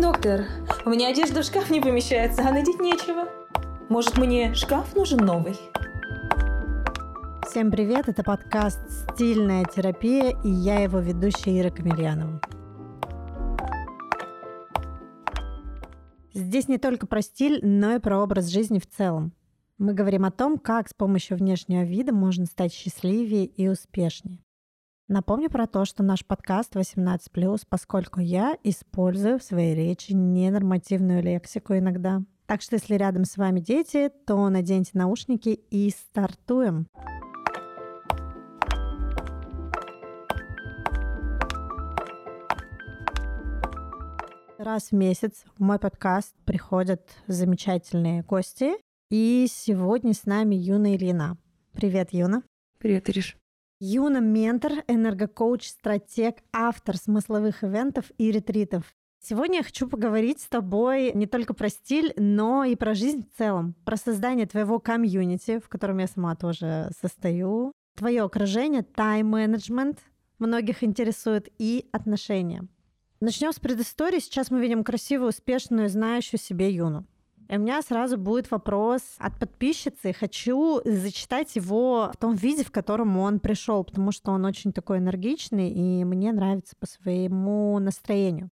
Доктор, у меня одежда в шкаф не помещается, а надеть нечего. Может, мне шкаф нужен новый? Всем привет, это подкаст «Стильная терапия» и я его ведущая Ира Камельянова. Здесь не только про стиль, но и про образ жизни в целом. Мы говорим о том, как с помощью внешнего вида можно стать счастливее и успешнее. Напомню про то, что наш подкаст 18+, поскольку я использую в своей речи ненормативную лексику иногда. Так что если рядом с вами дети, то наденьте наушники и стартуем. Раз в месяц в мой подкаст приходят замечательные гости. И сегодня с нами Юна Ильина. Привет, Юна. Привет, Ириш. Юна – ментор, энергокоуч, стратег, автор смысловых ивентов и ретритов. Сегодня я хочу поговорить с тобой не только про стиль, но и про жизнь в целом, про создание твоего комьюнити, в котором я сама тоже состою, твое окружение, тайм-менеджмент многих интересует и отношения. Начнем с предыстории. Сейчас мы видим красивую, успешную, знающую себе Юну. И у меня сразу будет вопрос от подписчицы. Хочу зачитать его в том виде, в котором он пришел, потому что он очень такой энергичный, и мне нравится по своему настроению.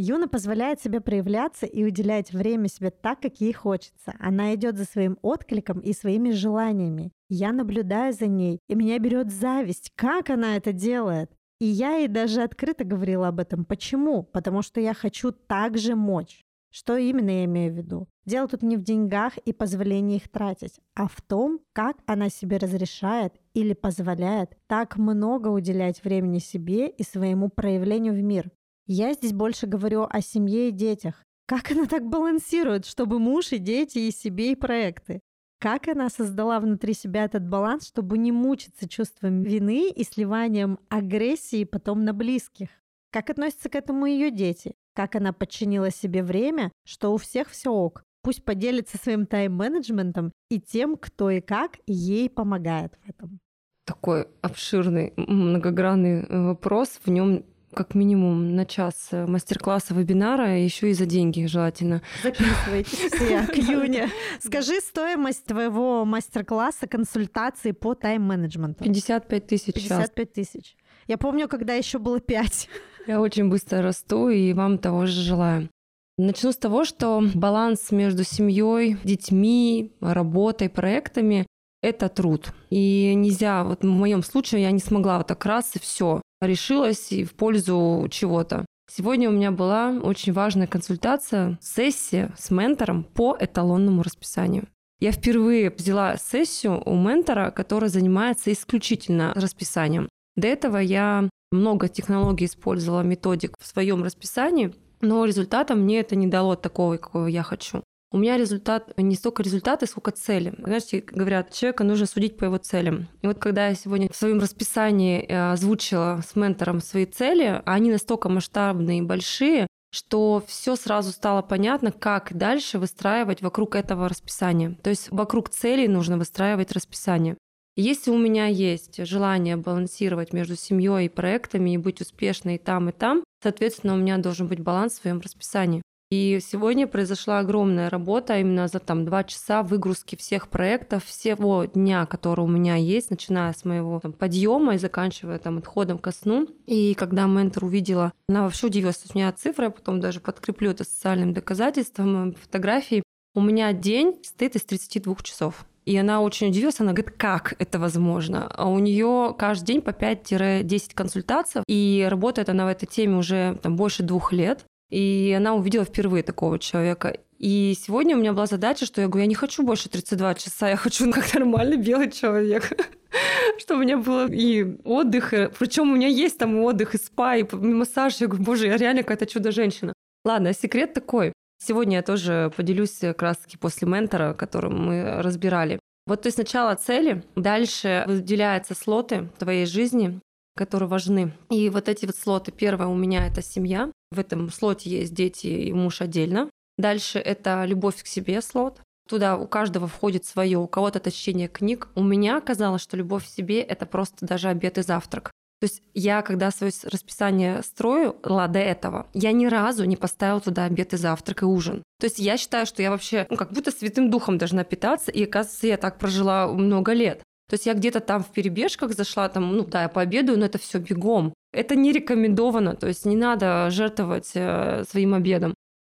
Юна позволяет себе проявляться и уделять время себе так, как ей хочется. Она идет за своим откликом и своими желаниями. Я наблюдаю за ней, и меня берет зависть, как она это делает. И я ей даже открыто говорила об этом. Почему? Потому что я хочу также мочь. Что именно я имею в виду? Дело тут не в деньгах и позволении их тратить, а в том, как она себе разрешает или позволяет так много уделять времени себе и своему проявлению в мир. Я здесь больше говорю о семье и детях. Как она так балансирует, чтобы муж и дети, и себе, и проекты? Как она создала внутри себя этот баланс, чтобы не мучиться чувством вины и сливанием агрессии потом на близких? Как относятся к этому ее дети? Как она подчинила себе время, что у всех все ок. Пусть поделится своим тайм-менеджментом и тем, кто и как ей помогает в этом. Такой обширный, многогранный э, вопрос. В нем как минимум на час э, мастер-класса вебинара, еще и за деньги желательно. Записывайтесь все к Юне. Скажи стоимость твоего мастер-класса консультации по тайм-менеджменту. 55 тысяч 55 тысяч. Я помню, когда еще было 5. Я очень быстро расту и вам того же желаю. Начну с того, что баланс между семьей, детьми, работой, проектами – это труд. И нельзя, вот в моем случае я не смогла вот так раз и все решилась и в пользу чего-то. Сегодня у меня была очень важная консультация, сессия с ментором по эталонному расписанию. Я впервые взяла сессию у ментора, который занимается исключительно расписанием. До этого я много технологий использовала, методик в своем расписании, но результатом мне это не дало такого, какого я хочу. У меня результат не столько результаты, сколько цели. Знаете, говорят, человека нужно судить по его целям. И вот когда я сегодня в своем расписании э, озвучила с ментором свои цели, они настолько масштабные и большие, что все сразу стало понятно, как дальше выстраивать вокруг этого расписания. То есть вокруг целей нужно выстраивать расписание. Если у меня есть желание балансировать между семьей и проектами и быть успешной и там, и там, соответственно, у меня должен быть баланс в своем расписании. И сегодня произошла огромная работа именно за там два часа выгрузки всех проектов, всего дня, который у меня есть, начиная с моего там, подъема и заканчивая там отходом ко сну. И когда ментор увидела, она вообще удивилась, у меня цифры, я потом даже подкреплю это социальным доказательством, фотографии. У меня день стоит из 32 часов. И она очень удивилась, она говорит, как это возможно? А у нее каждый день по 5-10 консультаций, и работает она в этой теме уже там, больше двух лет. И она увидела впервые такого человека. И сегодня у меня была задача, что я говорю, я не хочу больше 32 часа, я хочу как нормальный белый человек. что у меня было и отдых, причем у меня есть там отдых, и спа, и массаж. Я говорю, боже, я реально какая-то чудо-женщина. Ладно, секрет такой. Сегодня я тоже поделюсь как раз-таки после ментора, которым мы разбирали. Вот есть сначала цели, дальше выделяются слоты твоей жизни, которые важны. И вот эти вот слоты, первое у меня это семья, в этом слоте есть дети и муж отдельно. Дальше это любовь к себе слот. Туда у каждого входит свое, у кого-то это книг. У меня оказалось, что любовь к себе — это просто даже обед и завтрак. То есть я, когда свое расписание строила до этого, я ни разу не поставила туда обед и завтрак и ужин. То есть я считаю, что я вообще ну, как будто святым духом должна питаться, и, оказывается, я так прожила много лет. То есть я где-то там в перебежках зашла, там, ну да, я пообедаю, но это все бегом. Это не рекомендовано, то есть не надо жертвовать э, своим обедом.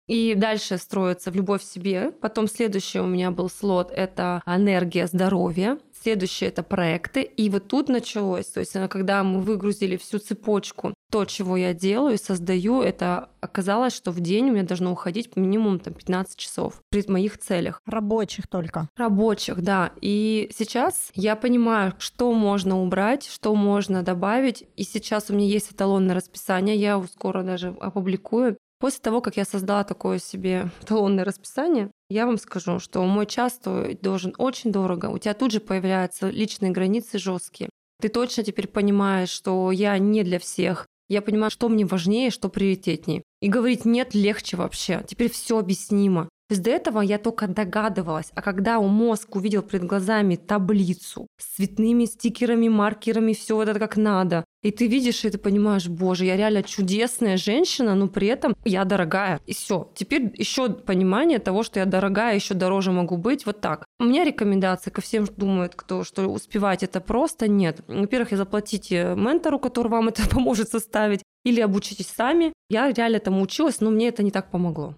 И дальше строится в любовь к себе. Потом следующий у меня был слот — это энергия здоровья. Следующее это проекты. И вот тут началось, то есть э, когда мы выгрузили всю цепочку, то, чего я делаю, создаю, это оказалось, что в день у меня должно уходить минимум там, 15 часов при моих целях. Рабочих только. Рабочих, да. И сейчас я понимаю, что можно убрать, что можно добавить. И сейчас у меня есть эталонное расписание, я его скоро даже опубликую. После того, как я создала такое себе талонное расписание, я вам скажу, что мой час стоит должен очень дорого. У тебя тут же появляются личные границы жесткие. Ты точно теперь понимаешь, что я не для всех. Я понимаю, что мне важнее, что приоритетнее. И говорить нет легче вообще. Теперь все объяснимо. То есть до этого я только догадывалась, а когда у мозг увидел перед глазами таблицу с цветными стикерами, маркерами, все вот это как надо, и ты видишь, и ты понимаешь, боже, я реально чудесная женщина, но при этом я дорогая. И все. Теперь еще понимание того, что я дорогая, еще дороже могу быть. Вот так. У меня рекомендация ко всем думают, кто что успевать это просто нет. Во-первых, заплатите ментору, который вам это поможет составить, или обучитесь сами. Я реально этому училась, но мне это не так помогло.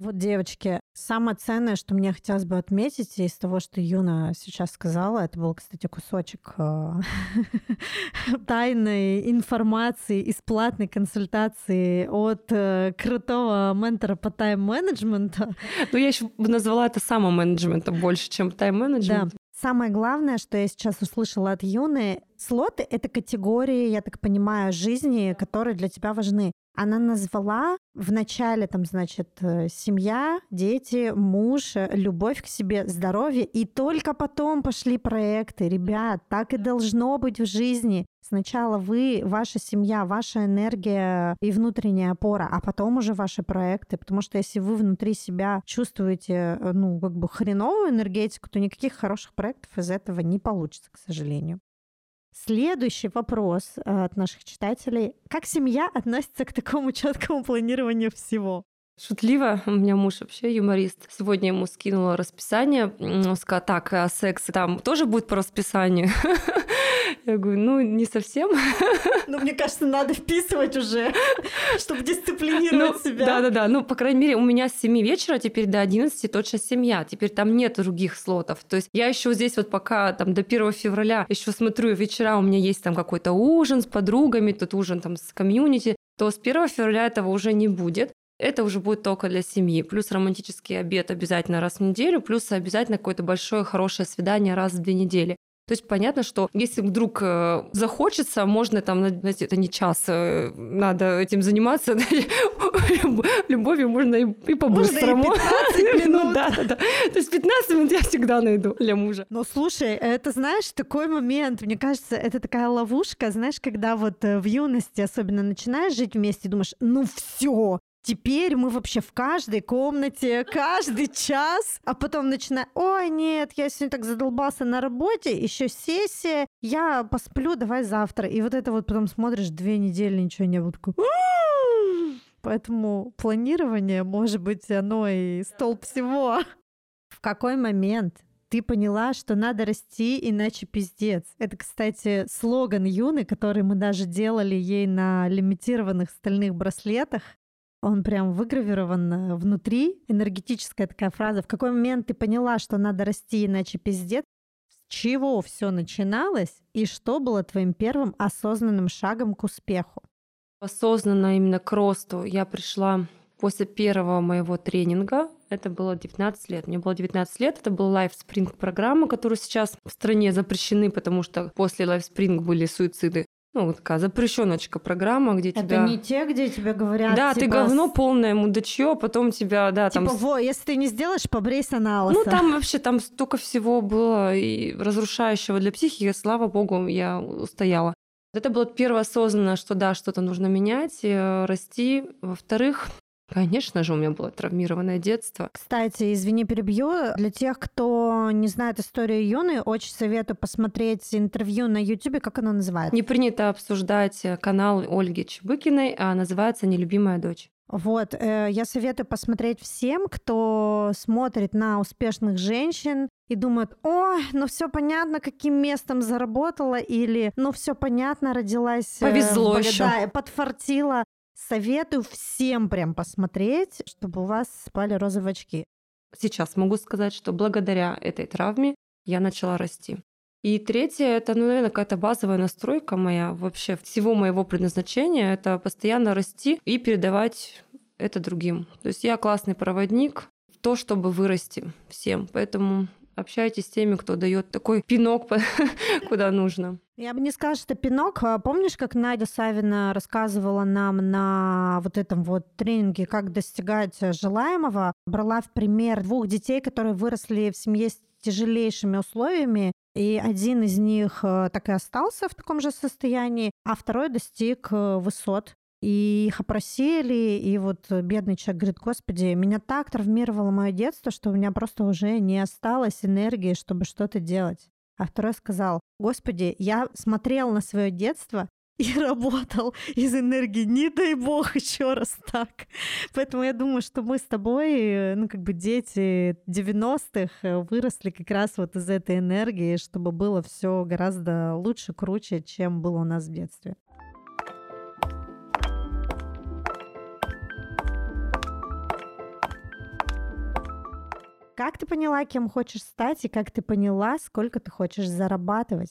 Вот, девочки, самое ценное, что мне хотелось бы отметить из того, что Юна сейчас сказала, это был, кстати, кусочек э, тайной информации из платной консультации от э, крутого ментора по тайм-менеджменту. Ну, я еще назвала это самоменеджментом больше, чем тайм-менеджмент. Да. Самое главное, что я сейчас услышала от Юны, слоты — это категории, я так понимаю, жизни, которые для тебя важны. Она назвала в начале, там, значит, э, семья, дети, муж, э, любовь к себе, здоровье, и только потом пошли проекты. Ребят, так и должно быть в жизни. Сначала вы, ваша семья, ваша энергия и внутренняя опора, а потом уже ваши проекты. Потому что если вы внутри себя чувствуете, э, ну, как бы хреновую энергетику, то никаких хороших проектов из этого не получится, к сожалению. Следующий вопрос э, от наших читателей. Как семья относится к такому четкому планированию всего? Шутливо, у меня муж вообще юморист. Сегодня ему скинула расписание, он сказал, так, а секс там тоже будет по расписанию? Я говорю, ну, не совсем. Ну, мне кажется, надо вписывать уже, чтобы дисциплинировать ну, себя. Да-да-да, ну, по крайней мере, у меня с 7 вечера теперь до 11 точно семья, теперь там нет других слотов. То есть я еще здесь вот пока там до 1 февраля еще смотрю вечера, у меня есть там какой-то ужин с подругами, тут ужин там с комьюнити, то с 1 февраля этого уже не будет это уже будет только для семьи. Плюс романтический обед обязательно раз в неделю, плюс обязательно какое-то большое хорошее свидание раз в две недели. То есть понятно, что если вдруг э, захочется, можно там, знаете, это не час, э, надо этим заниматься, любовью можно и, и по-быстрому. Можно и 15 минут. ну, да, да, да. То есть 15 минут я всегда найду для мужа. Но слушай, это, знаешь, такой момент, мне кажется, это такая ловушка, знаешь, когда вот э, в юности особенно начинаешь жить вместе, думаешь, ну все, Теперь мы вообще в каждой комнате, каждый час, а потом начинаем, ой, нет, я сегодня так задолбался на работе, еще сессия, я посплю, давай завтра. И вот это вот потом смотришь, две недели ничего не было. Такой, Поэтому планирование, может быть, оно и столб всего. В какой момент ты поняла, что надо расти, иначе пиздец. Это, кстати, слоган Юны, который мы даже делали ей на лимитированных стальных браслетах. Он прям выгравирован э, внутри. Энергетическая такая фраза. В какой момент ты поняла, что надо расти, иначе пиздец? С чего все начиналось и что было твоим первым осознанным шагом к успеху? Осознанно именно к росту я пришла после первого моего тренинга. Это было 19 лет. Мне было 19 лет. Это был Life Spring программа, которую сейчас в стране запрещены, потому что после Life Spring были суициды ну, вот такая запрещеночка программа, где это тебя... Это не те, где тебе говорят, Да, типа... ты говно полное, мудачье, потом тебя, да, типа, там... во, если ты не сделаешь, побрейся на лысо. Ну, там вообще, там столько всего было и разрушающего для психики, слава богу, я устояла. Это было первое осознанно, что да, что-то нужно менять, э, расти. Во-вторых, Конечно же, у меня было травмированное детство. Кстати, извини, перебью. Для тех, кто не знает историю Юны, очень советую посмотреть интервью на YouTube, как оно называется. Не принято обсуждать канал Ольги Чебыкиной, а называется «Нелюбимая дочь». Вот, э, я советую посмотреть всем, кто смотрит на успешных женщин и думает, о, ну все понятно, каким местом заработала, или ну все понятно, родилась... Повезло э, еще. Да, подфартила. Советую всем прям посмотреть, чтобы у вас спали розовые очки. Сейчас могу сказать, что благодаря этой травме я начала расти. И третье, это, ну, наверное, какая-то базовая настройка моя вообще всего моего предназначения, это постоянно расти и передавать это другим. То есть я классный проводник то, чтобы вырасти всем. Поэтому общайтесь с теми, кто дает такой пинок куда нужно. Я бы не сказала, что пинок. А помнишь, как Надя Савина рассказывала нам на вот этом вот тренинге, как достигать желаемого? Брала в пример двух детей, которые выросли в семье с тяжелейшими условиями, и один из них э, так и остался в таком же состоянии, а второй достиг э, высот. И их опросили, и вот бедный человек говорит, господи, меня так травмировало мое детство, что у меня просто уже не осталось энергии, чтобы что-то делать. А второй сказал, господи, я смотрел на свое детство и работал из энергии. Не дай бог еще раз так. Поэтому я думаю, что мы с тобой, ну, как бы дети 90-х, э, выросли как раз вот из этой энергии, чтобы было все гораздо лучше, круче, чем было у нас в детстве. Как ты поняла, кем хочешь стать, и как ты поняла, сколько ты хочешь зарабатывать?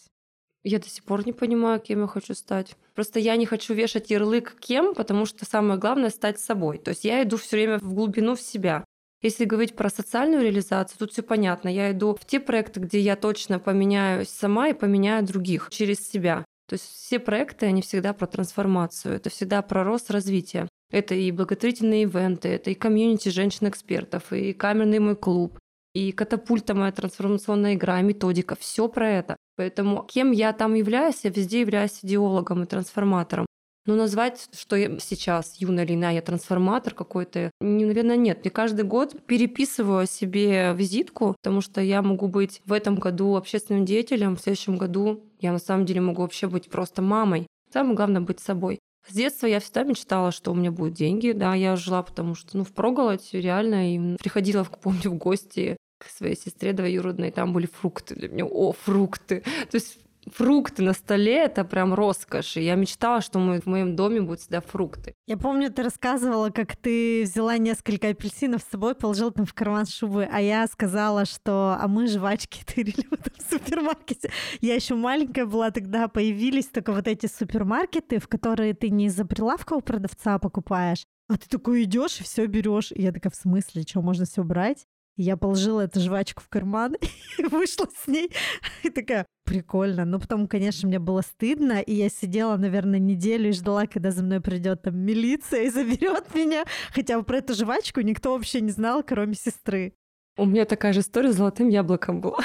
Я до сих пор не понимаю, кем я хочу стать. Просто я не хочу вешать ярлык кем, потому что самое главное стать собой. То есть я иду все время в глубину в себя. Если говорить про социальную реализацию, тут все понятно. Я иду в те проекты, где я точно поменяюсь сама и поменяю других через себя. То есть все проекты, они всегда про трансформацию, это всегда про рост, развитие. Это и благотворительные ивенты, это и комьюнити женщин-экспертов, и камерный мой клуб, и катапульта моя трансформационная игра, и методика. Все про это. Поэтому кем я там являюсь, я везде являюсь идеологом и трансформатором. Но назвать, что я сейчас юная или иная, я трансформатор какой-то, наверное, нет. Я каждый год переписываю себе визитку, потому что я могу быть в этом году общественным деятелем, в следующем году я на самом деле могу вообще быть просто мамой. Самое главное быть собой. С детства я всегда мечтала, что у меня будут деньги. Да, я жила, потому что, ну, впроголодь реально. И приходила, помню, в гости к своей сестре двоюродной, там были фрукты для меня. О, фрукты! То есть фрукты на столе — это прям роскошь. И я мечтала, что в моем доме будут всегда фрукты. Я помню, ты рассказывала, как ты взяла несколько апельсинов с собой, положила там в карман шубы, а я сказала, что а мы жвачки тырили в этом супермаркете. Я еще маленькая была тогда, появились только вот эти супермаркеты, в которые ты не из-за прилавка у продавца покупаешь, а ты такой идешь и все берешь. Я такая, в смысле, что, можно все брать? Я положила эту жвачку в карман и вышла с ней. И такая, прикольно. Но потом, конечно, мне было стыдно, и я сидела, наверное, неделю и ждала, когда за мной придет там милиция и заберет меня. Хотя про эту жвачку никто вообще не знал, кроме сестры. У меня такая же история с золотым яблоком была.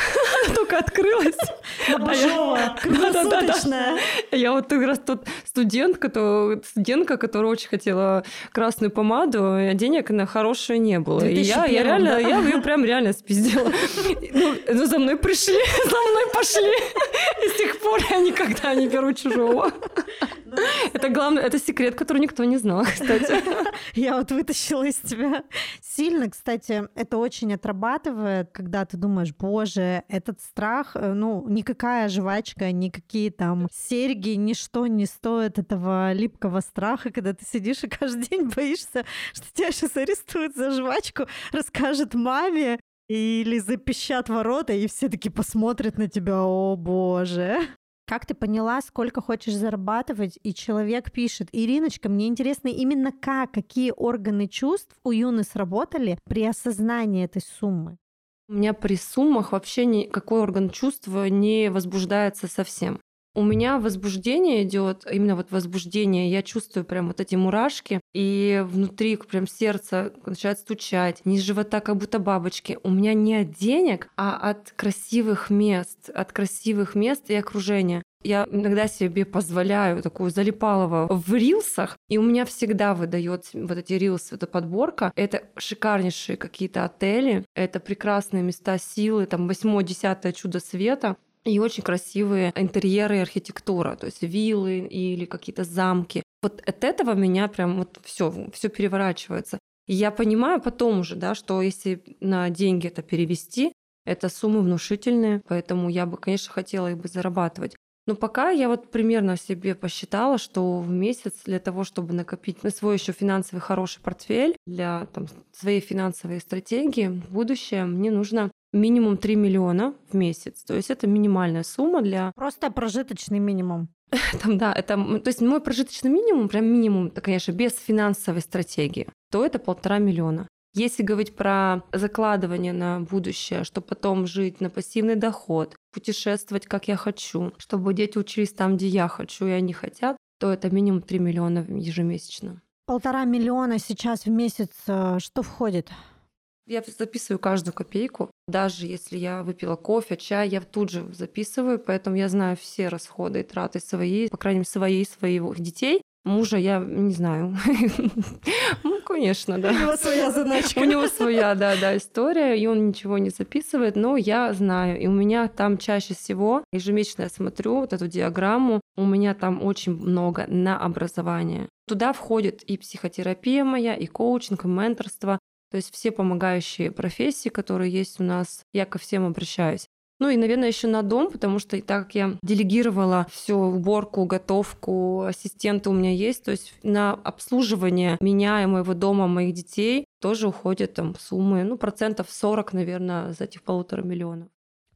Только открылась. Божова, круглосуточная. Я вот как раз тот студентка, то, студентка, которая очень хотела красную помаду, а денег на хорошую не было. И я, я реально, я ее прям реально спиздила. Ну, ну, за мной пришли, за мной пошли. И с тех пор я никогда не беру чужого. Ну, это главное, это секрет, который никто не знал, кстати. Я вот вытащила из тебя. Сильно, кстати, это очень отрабатывает, когда ты думаешь, боже, этот страх, э, ну, никакая жвачка, никакие там серьги, ничто не стоит этого липкого страха, когда ты сидишь и каждый день боишься, что тебя сейчас арестуют за жвачку, расскажет маме, или запищат ворота, и все таки посмотрят на тебя, о боже. Как ты поняла, сколько хочешь зарабатывать, и человек пишет, Ириночка, мне интересно именно как, какие органы чувств у Юны сработали при осознании этой суммы? У меня при суммах вообще никакой орган чувства не возбуждается совсем. у меня возбуждение идет, именно вот возбуждение, я чувствую прям вот эти мурашки, и внутри прям сердце начинает стучать, низ живота как будто бабочки. У меня не от денег, а от красивых мест, от красивых мест и окружения. Я иногда себе позволяю такую залипалово в рилсах, и у меня всегда выдает вот эти рилсы, эта подборка. Это шикарнейшие какие-то отели, это прекрасные места силы, там восьмое-десятое чудо света и очень красивые интерьеры и архитектура, то есть виллы или какие-то замки. Вот от этого меня прям вот все, все переворачивается. И я понимаю потом уже, да, что если на деньги это перевести, это суммы внушительные, поэтому я бы, конечно, хотела их бы зарабатывать. Но пока я вот примерно себе посчитала, что в месяц для того, чтобы накопить на свой еще финансовый хороший портфель, для там, своей финансовой стратегии в будущее, мне нужно минимум 3 миллиона в месяц. То есть это минимальная сумма для... Просто прожиточный минимум. Там, да, это, то есть мой прожиточный минимум, прям минимум, это, конечно, без финансовой стратегии, то это полтора миллиона. Если говорить про закладывание на будущее, чтобы потом жить на пассивный доход, путешествовать как я хочу, чтобы дети учились там, где я хочу, и они хотят, то это минимум 3 миллиона ежемесячно. Полтора миллиона сейчас в месяц э, что входит? Я записываю каждую копейку. Даже если я выпила кофе, чай, я тут же записываю, поэтому я знаю все расходы и траты свои, по крайней мере, свои, своих детей. Мужа я не знаю. Конечно, да. У него своя задачка. У него своя, да, да, история, и он ничего не записывает, но я знаю. И у меня там чаще всего, ежемесячно я смотрю вот эту диаграмму, у меня там очень много на образование. Туда входит и психотерапия моя, и коучинг, и менторство. То есть все помогающие профессии, которые есть у нас, я ко всем обращаюсь. Ну и, наверное, еще на дом, потому что так как я делегировала всю уборку, готовку, ассистенты у меня есть, то есть на обслуживание меня и моего дома, моих детей тоже уходят там суммы, ну, процентов 40, наверное, за этих полутора миллионов.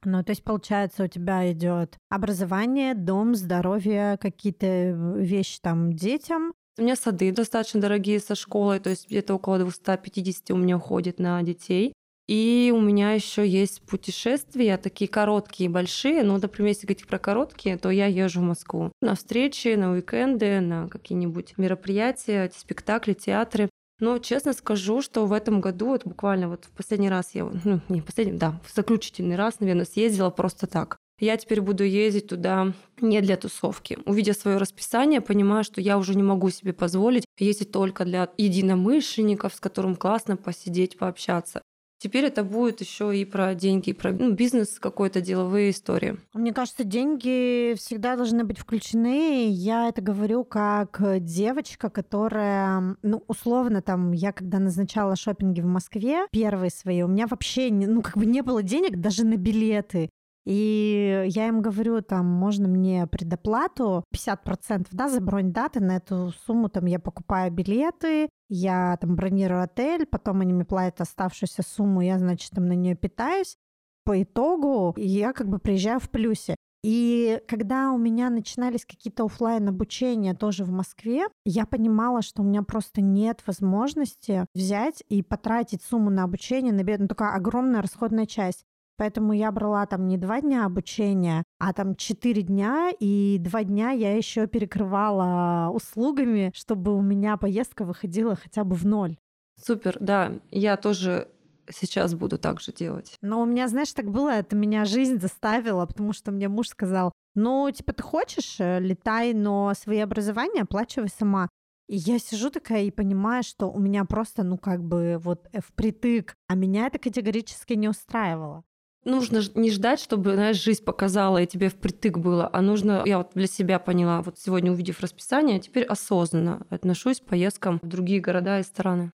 Ну, то есть, получается, у тебя идет образование, дом, здоровье, какие-то вещи там детям, у меня сады достаточно дорогие со школой, то есть где-то около 250 у меня уходит на детей. И у меня еще есть путешествия, такие короткие и большие. Ну, например, если говорить про короткие, то я езжу в Москву на встречи, на уикенды, на какие-нибудь мероприятия, спектакли, театры. Но честно скажу, что в этом году, вот буквально вот в последний раз я, ну, не последний, да, в заключительный раз, наверное, съездила просто так. Я теперь буду ездить туда не для тусовки. Увидя свое расписание, понимаю, что я уже не могу себе позволить ездить только для единомышленников, с которым классно посидеть, пообщаться. Теперь это будет еще и про деньги, и про ну, бизнес, какой-то деловые истории. Мне кажется, деньги всегда должны быть включены. Я это говорю как девочка, которая, ну, условно, там, я когда назначала шопинги в Москве, первые свои, у меня вообще, ну, как бы не было денег даже на билеты. И я им говорю, там, можно мне предоплату 50%, да, за бронь даты, на эту сумму там я покупаю билеты, я там бронирую отель, потом они мне платят оставшуюся сумму, я, значит, там на нее питаюсь. По итогу я как бы приезжаю в плюсе. И когда у меня начинались какие-то офлайн обучения тоже в Москве, я понимала, что у меня просто нет возможности взять и потратить сумму на обучение на ну, такая огромная расходная часть. Поэтому я брала там не два дня обучения, а там четыре дня, и два дня я еще перекрывала услугами, чтобы у меня поездка выходила хотя бы в ноль. Супер, да, я тоже сейчас буду так же делать. Но у меня, знаешь, так было, это меня жизнь заставила, потому что мне муж сказал, ну, типа, ты хочешь, э, летай, но свои образования оплачивай сама. И я сижу такая и понимаю, что у меня просто, ну, как бы вот впритык, а меня это категорически не устраивало нужно не ждать, чтобы, знаешь, жизнь показала и тебе впритык было, а нужно, я вот для себя поняла, вот сегодня увидев расписание, теперь осознанно отношусь к поездкам в другие города и страны.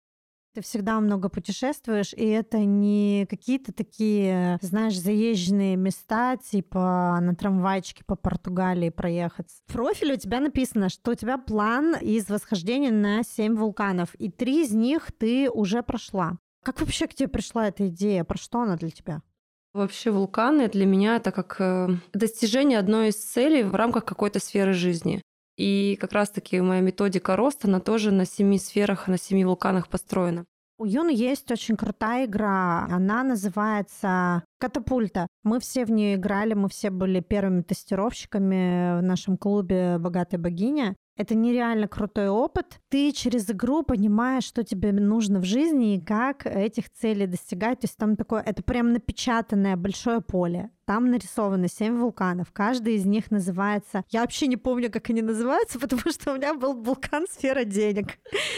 Ты всегда много путешествуешь, и это не какие-то такие, знаешь, заезженные места, типа на трамвайчике по Португалии проехать. В профиле у тебя написано, что у тебя план из восхождения на 7 вулканов, и три из них ты уже прошла. Как вообще к тебе пришла эта идея? Про что она для тебя? Вообще вулканы для меня это как э, достижение одной из целей в рамках какой-то сферы жизни. И как раз-таки моя методика роста, она тоже на семи сферах, на семи вулканах построена. У Юны есть очень крутая игра. Она называется «Катапульта». Мы все в нее играли, мы все были первыми тестировщиками в нашем клубе «Богатая богиня». Это нереально крутой опыт. Ты через игру понимаешь, что тебе нужно в жизни и как этих целей достигать. То есть там такое, это прям напечатанное большое поле. Там нарисованы семь вулканов. Каждый из них называется... Я вообще не помню, как они называются, потому что у меня был вулкан «Сфера денег».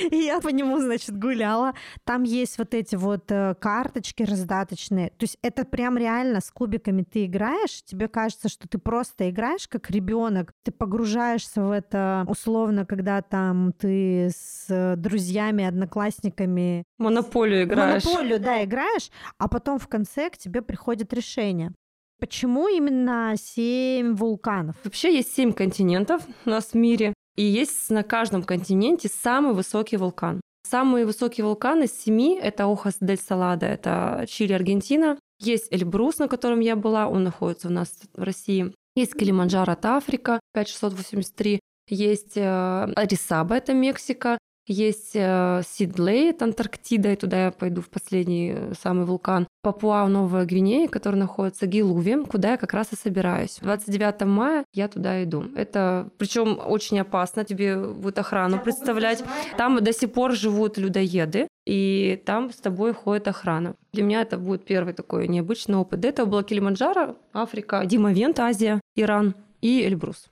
И я по нему, значит, гуляла. Там есть вот эти вот э, карточки раздаточные. То есть это прям реально с кубиками ты играешь. Тебе кажется, что ты просто играешь как ребенок. Ты погружаешься в это условно, когда там ты с друзьями, одноклассниками... Монополию играешь. Монополию, да, играешь, а потом в конце к тебе приходит решение. Почему именно семь вулканов? Вообще есть семь континентов у нас в мире, и есть на каждом континенте самый высокий вулкан. Самые высокие вулканы из семи — это Охас дель Салада, это Чили, Аргентина. Есть Эльбрус, на котором я была, он находится у нас в России. Есть Килиманджаро, это Африка, 5683. Есть э, Арисаба, это Мексика. Есть э, Сидлей, это Антарктида, и туда я пойду в последний э, самый вулкан. Папуа, Новая Гвинея, который находится Гилуве, куда я как раз и собираюсь. 29 мая я туда иду. Это, причем очень опасно, тебе будет охрану представлять. Там до сих пор живут людоеды, и там с тобой ходит охрана. Для меня это будет первый такой необычный опыт. До этого было Килиманджаро, Африка, Димовент, Азия, Иран и Эльбрус.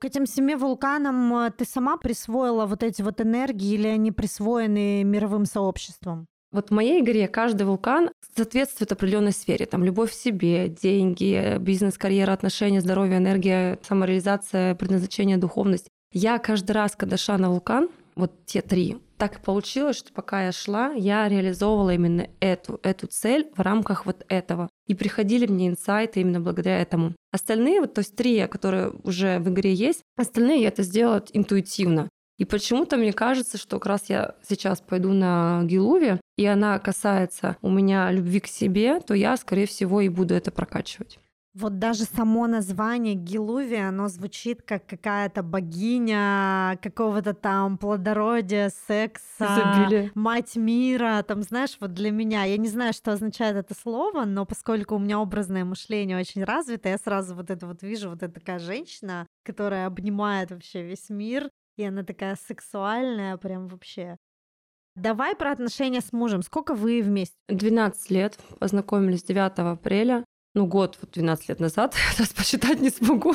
К этим семи вулканам э, ты сама присвоила вот эти вот энергии или они присвоены мировым сообществом? Вот в моей игре каждый вулкан соответствует определенной сфере. Там любовь к себе, деньги, бизнес, карьера, отношения, здоровье, энергия, самореализация, предназначение, духовность. Я каждый раз, когда шла на вулкан, вот те три, так получилось, что пока я шла, я реализовывала именно эту, эту цель в рамках вот этого. И приходили мне инсайты именно благодаря этому. Остальные, вот то есть три, которые уже в игре есть, остальные я это сделала интуитивно. И почему-то мне кажется, что как раз я сейчас пойду на Гилуве, и она касается у меня любви к себе, то я, скорее всего, и буду это прокачивать. Вот даже само название Гилуви, оно звучит как какая-то богиня какого-то там плодородия, секса, Изобилие. мать мира. Там, знаешь, вот для меня, я не знаю, что означает это слово, но поскольку у меня образное мышление очень развито, я сразу вот это вот вижу, вот эта такая женщина, которая обнимает вообще весь мир, и она такая сексуальная, прям вообще. Давай про отношения с мужем. Сколько вы вместе? 12 лет. Познакомились 9 апреля ну, год, вот 12 лет назад, сейчас посчитать не смогу.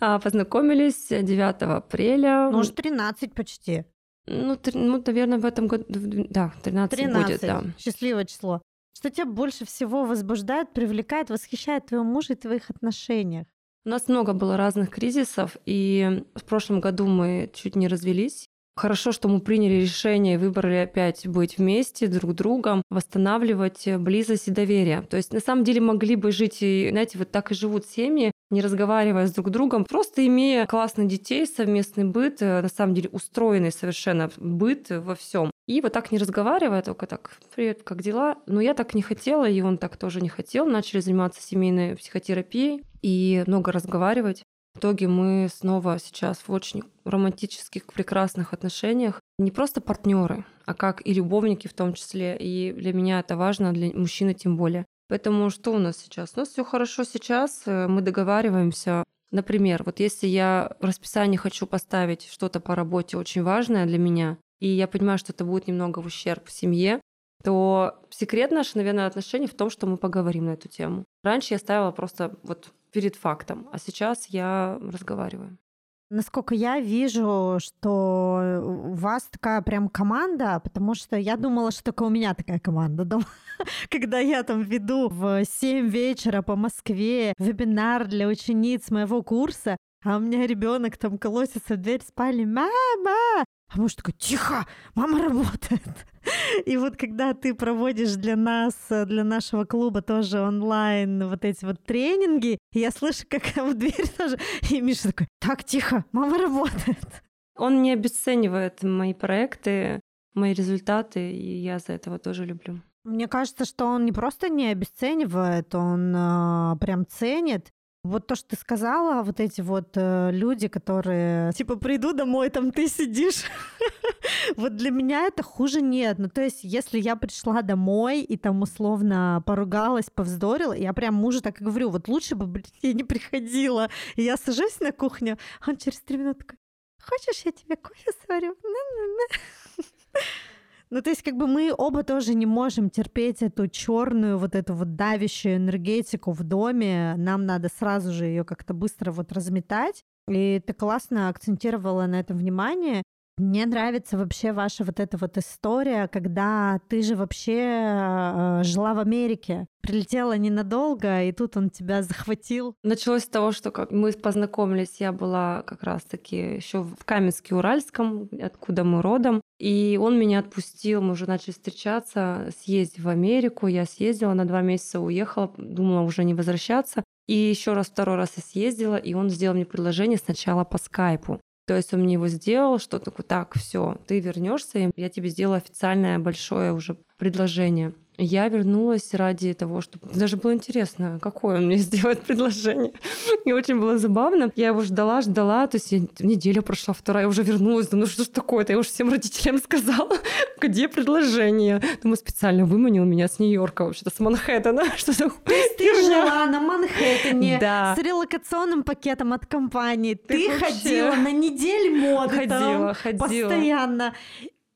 А, познакомились 9 апреля. Ну, уж 13 почти. Ну, три, ну, наверное, в этом году, да, 13, 13 будет, да. Счастливое число. Что тебя больше всего возбуждает, привлекает, восхищает твоего мужа и твоих отношениях? У нас много было разных кризисов, и в прошлом году мы чуть не развелись. Хорошо, что мы приняли решение и выбрали опять быть вместе друг с другом, восстанавливать близость и доверие. То есть на самом деле могли бы жить, и, знаете, вот так и живут семьи, не разговаривая с друг с другом, просто имея классных детей, совместный быт, э, на самом деле устроенный совершенно быт во всем. И вот так не разговаривая, только так, привет, как дела? Но я так не хотела, и он так тоже не хотел. Начали заниматься семейной психотерапией и много разговаривать. Итоге мы снова сейчас в очень романтических, прекрасных отношениях. Не просто партнеры, а как и любовники в том числе. И для меня это важно, для мужчины тем более. Поэтому что у нас сейчас? У нас все хорошо сейчас, э, мы договариваемся. Например, вот если я в расписании хочу поставить что-то по работе очень важное для меня, и я понимаю, что это будет немного в ущерб семье, то секрет наших, наверное, отношений в том, что мы поговорим на эту тему. Раньше я ставила просто вот перед фактом, а сейчас я разговариваю. Насколько я вижу, что у вас такая прям команда, потому что я думала, что только у меня такая команда. Когда я там веду в 7 вечера по Москве вебинар для учениц моего курса, а у меня ребенок там колосится в дверь спальни. Мама! А муж такой, тихо, мама работает. И вот когда ты проводишь для нас, для нашего клуба тоже онлайн вот эти вот тренинги, я слышу, как в дверь тоже, и Миша такой, так, тихо, мама работает. Он не обесценивает мои проекты, мои результаты, и я за этого тоже люблю. Мне кажется, что он не просто не обесценивает, он э, прям ценит Вот то, что ты сказала, вот эти вот э, люди, которые типа приду домой, там ты сидишь. вот для меня это хуже нет. Ну, то есть, если я пришла домой и там условно поругалась, повздорила, я прям мужу так и говорю, вот лучше бы, блин, я не приходила. И я сажусь на кухню, он через три минуты такой, хочешь, я тебе кофе сварю? Ну, то есть, как бы мы оба тоже не можем терпеть эту черную, вот эту вот давящую энергетику в доме. Нам надо сразу же ее как-то быстро вот разметать. И ты классно акцентировала на этом внимание. Мне нравится вообще ваша вот эта вот история, когда ты же вообще э, жила в Америке, прилетела ненадолго, и тут он тебя захватил. Началось с того, что как мы познакомились, я была как раз-таки еще в Каменске-Уральском, откуда мы родом, и он меня отпустил, мы уже начали встречаться, съездить в Америку, я съездила на два месяца, уехала, думала уже не возвращаться. И еще раз, второй раз я съездила, и он сделал мне предложение сначала по скайпу. То есть он мне его сделал, что такое, так, все, ты вернешься, я тебе сделаю официальное большое уже предложение. Я вернулась ради того, чтобы... Даже было интересно, какое он мне сделает предложение. И очень было забавно. Я его ждала, ждала. То есть я... неделя прошла, вторая, я уже вернулась. Думаю, ну что ж такое-то? Я уже всем родителям сказала, где предложение. Думаю, специально выманил меня с Нью-Йорка, вообще-то с Манхэттена. Что за Ты жила на Манхэттене да. с релокационным пакетом от компании. Ты, Ты ходила на неделю моды ходила, там ходила. постоянно.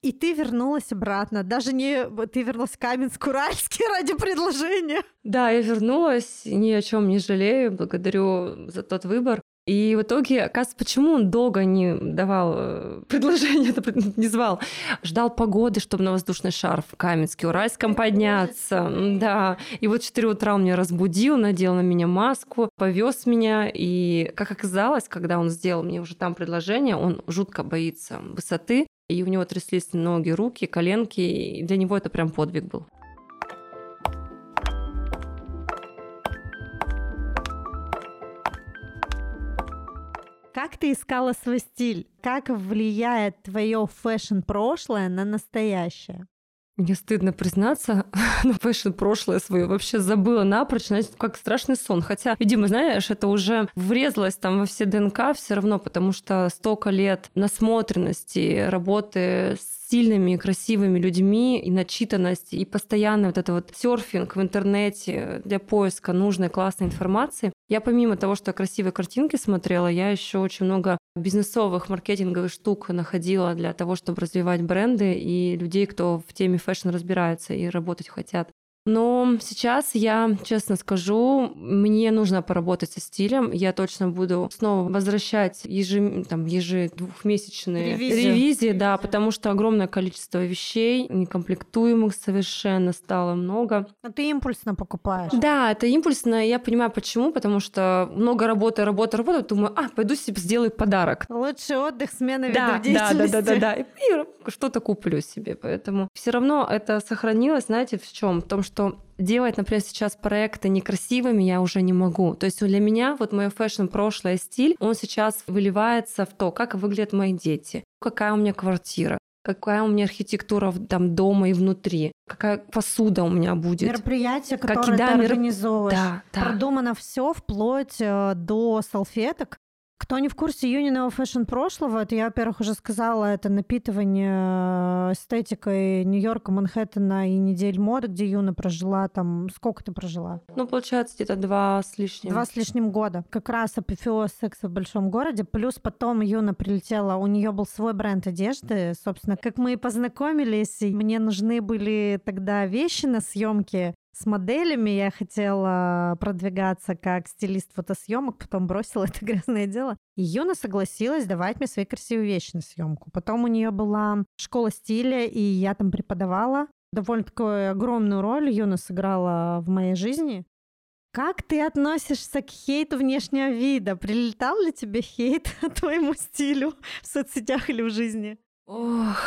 И ты вернулась обратно. Даже не ты вернулась в Каменск-Уральский ради предложения. Да, я вернулась, ни о чем не жалею, благодарю за тот выбор. И в итоге, оказывается, почему он долго не давал э, предложение, не звал? Ждал погоды, чтобы на воздушный шар в Каменске, Уральском подняться. Да. И вот в 4 утра он меня разбудил, надел на меня маску, повез меня. И, как оказалось, когда он сделал мне уже там предложение, он жутко боится высоты и у него тряслись ноги, руки, коленки, и для него это прям подвиг был. Как ты искала свой стиль? Как влияет твое fashion-прошлое на настоящее? Мне стыдно признаться, но fashion прошлое свое вообще забыла напрочь, знаете, как страшный сон. Хотя, видимо, знаешь, это уже врезалось там во все ДНК все равно, потому что столько лет насмотренности, работы с сильными, красивыми людьми, и начитанность, и постоянно вот это вот серфинг в интернете для поиска нужной классной информации. Я помимо того, что красивые картинки смотрела, я еще очень много бизнесовых, маркетинговых штук находила для того, чтобы развивать бренды и людей, кто в теме fashion разбирается и работать хотят. Но сейчас я, честно скажу, мне нужно поработать со стилем. Я точно буду снова возвращать ежи, там, ежедвухмесячные ревизии. ревизии, да, потому что огромное количество вещей, некомплектуемых совершенно стало много. Но ты импульсно покупаешь. Да, это импульсно. Я понимаю, почему, потому что много работы, работы, работы. Думаю, а, пойду себе сделаю подарок. Лучший отдых, смена да, видов деятельности. Да, да, да, да, да. И что-то куплю себе. Поэтому все равно это сохранилось, знаете, в чем? В том, что что делать, например, сейчас проекты некрасивыми я уже не могу. То есть для меня вот мое fashion прошлое стиль, он сейчас выливается в то, как выглядят мои дети, какая у меня квартира, какая у меня архитектура там дома и внутри, какая посуда у меня будет. Мероприятие, которое как, да, ты организовываешь. Да, да. Продумано все вплоть э, до салфеток. Кто не в курсе Юниного fashion прошлого, это я, во-первых, уже сказала, это напитывание э, эстетикой Нью-Йорка, Манхэттена и недель моды, где Юна прожила там... Сколько ты прожила? Ну, получается, где-то два с лишним. Два с лишним года. Как раз апофеоз секса в большом городе. Плюс потом Юна прилетела, у нее был свой бренд одежды. Собственно, как мы и познакомились, мне нужны были тогда вещи на съемки с моделями я хотела продвигаться как стилист фотосъемок, потом бросила это грязное дело. И Юна согласилась давать мне свои красивые вещи на съемку. Потом у нее была школа стиля, и я там преподавала. Довольно-таки огромную роль Юна сыграла в моей жизни. Как ты относишься к хейту внешнего вида? Прилетал ли тебе хейт твоему стилю в соцсетях или в жизни? Ох,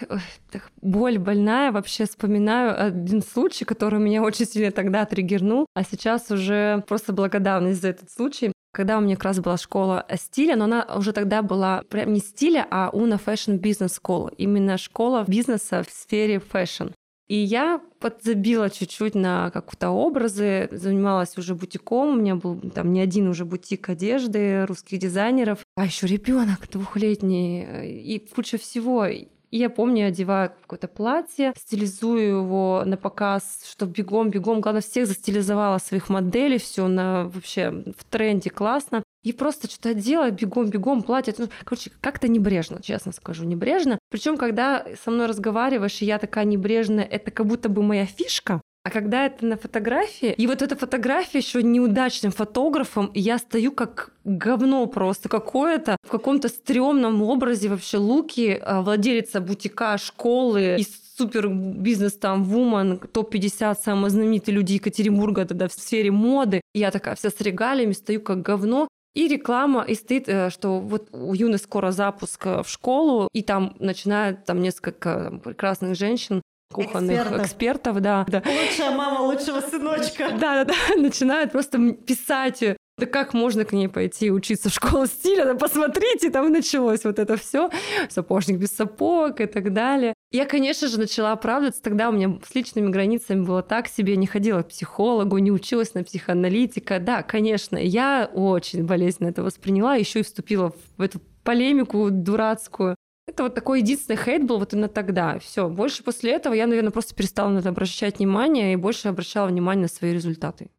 боль больная. Вообще вспоминаю один случай, который меня очень сильно тогда триггернул, а сейчас уже просто благодарность за этот случай. Когда у меня как раз была школа стиля, но она уже тогда была прям не стиля, а Юна Fashion Business School. Именно школа бизнеса в сфере fashion. И я подзабила чуть-чуть на какие-то образы, занималась уже бутиком, у меня был там не один уже бутик одежды русских дизайнеров, а еще ребенок двухлетний и куча всего. И я помню, я одеваю какое-то платье, стилизую его на показ, чтобы бегом-бегом. Главное, всех застилизовала своих моделей, все на вообще в тренде классно. И просто что-то делать, бегом-бегом, платье. Ну, короче, как-то небрежно, честно скажу, небрежно. Причем, когда со мной разговариваешь, и я такая небрежная, это как будто бы моя фишка, а когда это на фотографии, и вот эта фотография еще неудачным фотографом, и я стою как говно просто какое-то, в каком-то стрёмном образе вообще Луки, а, владелица бутика, школы, из супер бизнес там вумен, топ-50 самые знаменитые люди Екатеринбурга тогда в сфере моды. Я такая вся с регалиями, стою как говно. И реклама, и стоит, э, что вот у Юны скоро запуск э, в школу, и там начинают там несколько там, прекрасных женщин кухонных экспертов, экспертов да, да. Лучшая мама лучшего сыночка. Да, да, да, начинают просто писать да как можно к ней пойти учиться в школу стиля? Да посмотрите, там началось вот это все, сапожник без сапог и так далее. Я, конечно же, начала оправдываться. Тогда у меня с личными границами было так себе. Не ходила к психологу, не училась на психоаналитика. Да, конечно, я очень болезненно это восприняла, еще и вступила в эту полемику дурацкую. Это вот такой единственный хейт был вот именно тогда. Все. Больше после этого я, наверное, просто перестала на это обращать внимание и больше обращала внимание на свои результаты.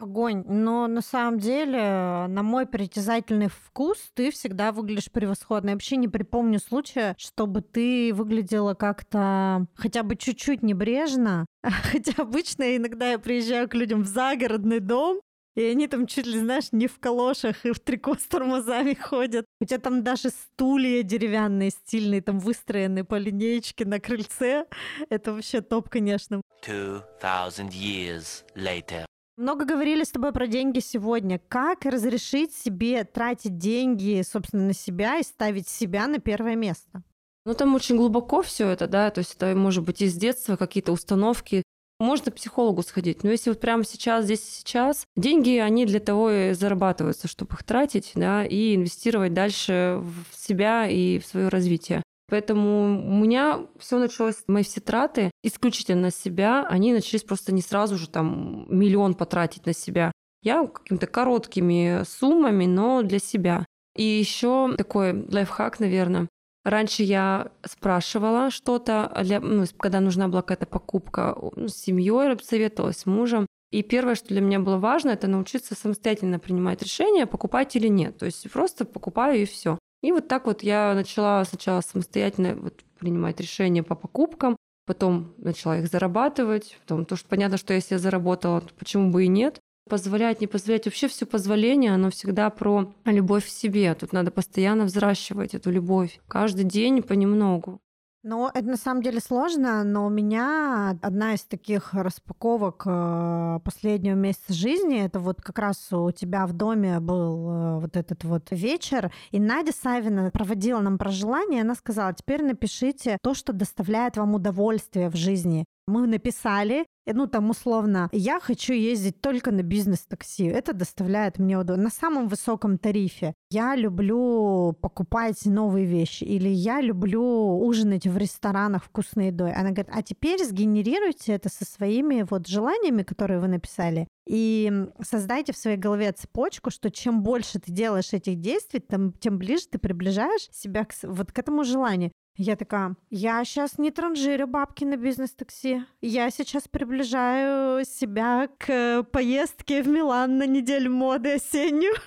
Огонь. Но на самом деле, на мой притязательный вкус, ты всегда выглядишь превосходно. Я вообще не припомню случая, чтобы ты выглядела как-то хотя бы чуть-чуть небрежно. Хотя обычно иногда я приезжаю к людям в загородный дом, и они там чуть ли, знаешь, не в калошах и в трико с тормозами ходят. У тебя там даже стулья деревянные, стильные, там выстроены по линеечке на крыльце. Это вообще топ, конечно. 2000 years later. Много говорили с тобой про деньги сегодня. Как разрешить себе тратить деньги, собственно, на себя и ставить себя на первое место? Ну, там очень глубоко все это, да, то есть это может быть из детства какие-то установки, можно к психологу сходить, но если вот прямо сейчас, здесь сейчас, деньги, они для того и зарабатываются, чтобы их тратить, да, и инвестировать дальше в себя и в свое развитие. Поэтому у меня все началось, мои все траты исключительно на себя, они начались просто не сразу же там миллион потратить на себя. Я какими-то короткими суммами, но для себя. И еще такой лайфхак, наверное. Раньше я спрашивала что-то, для, ну, когда нужна была какая-то покупка ну, с семьей, советовалась с мужем. И первое, что для меня было важно, это научиться самостоятельно принимать решение, покупать или нет. То есть просто покупаю и все. И вот так вот я начала сначала самостоятельно вот принимать решения по покупкам, потом начала их зарабатывать, потом то, что понятно, что если я заработала, то почему бы и нет позволять, не позволять. Вообще все позволение, оно всегда про любовь в себе. Тут надо постоянно взращивать эту любовь. Каждый день понемногу. Ну, это на самом деле сложно, но у меня одна из таких распаковок э, последнего месяца жизни, это вот как раз у тебя в доме был э, вот этот вот вечер, и Надя Савина проводила нам про желание, она сказала, теперь напишите то, что доставляет вам удовольствие в жизни. Мы написали, ну там условно, я хочу ездить только на бизнес-такси. Это доставляет мне удовольствие. На самом высоком тарифе. Я люблю покупать новые вещи. Или я люблю ужинать в ресторанах вкусной едой. Она говорит, а теперь сгенерируйте это со своими вот желаниями, которые вы написали. И создайте в своей голове цепочку, что чем больше ты делаешь этих действий, тем, тем ближе ты приближаешь себя к, вот к этому желанию. Я такая, я сейчас не транжирю бабки на бизнес-такси. Я сейчас приближаю себя к поездке в Милан на неделю моды осеннюю.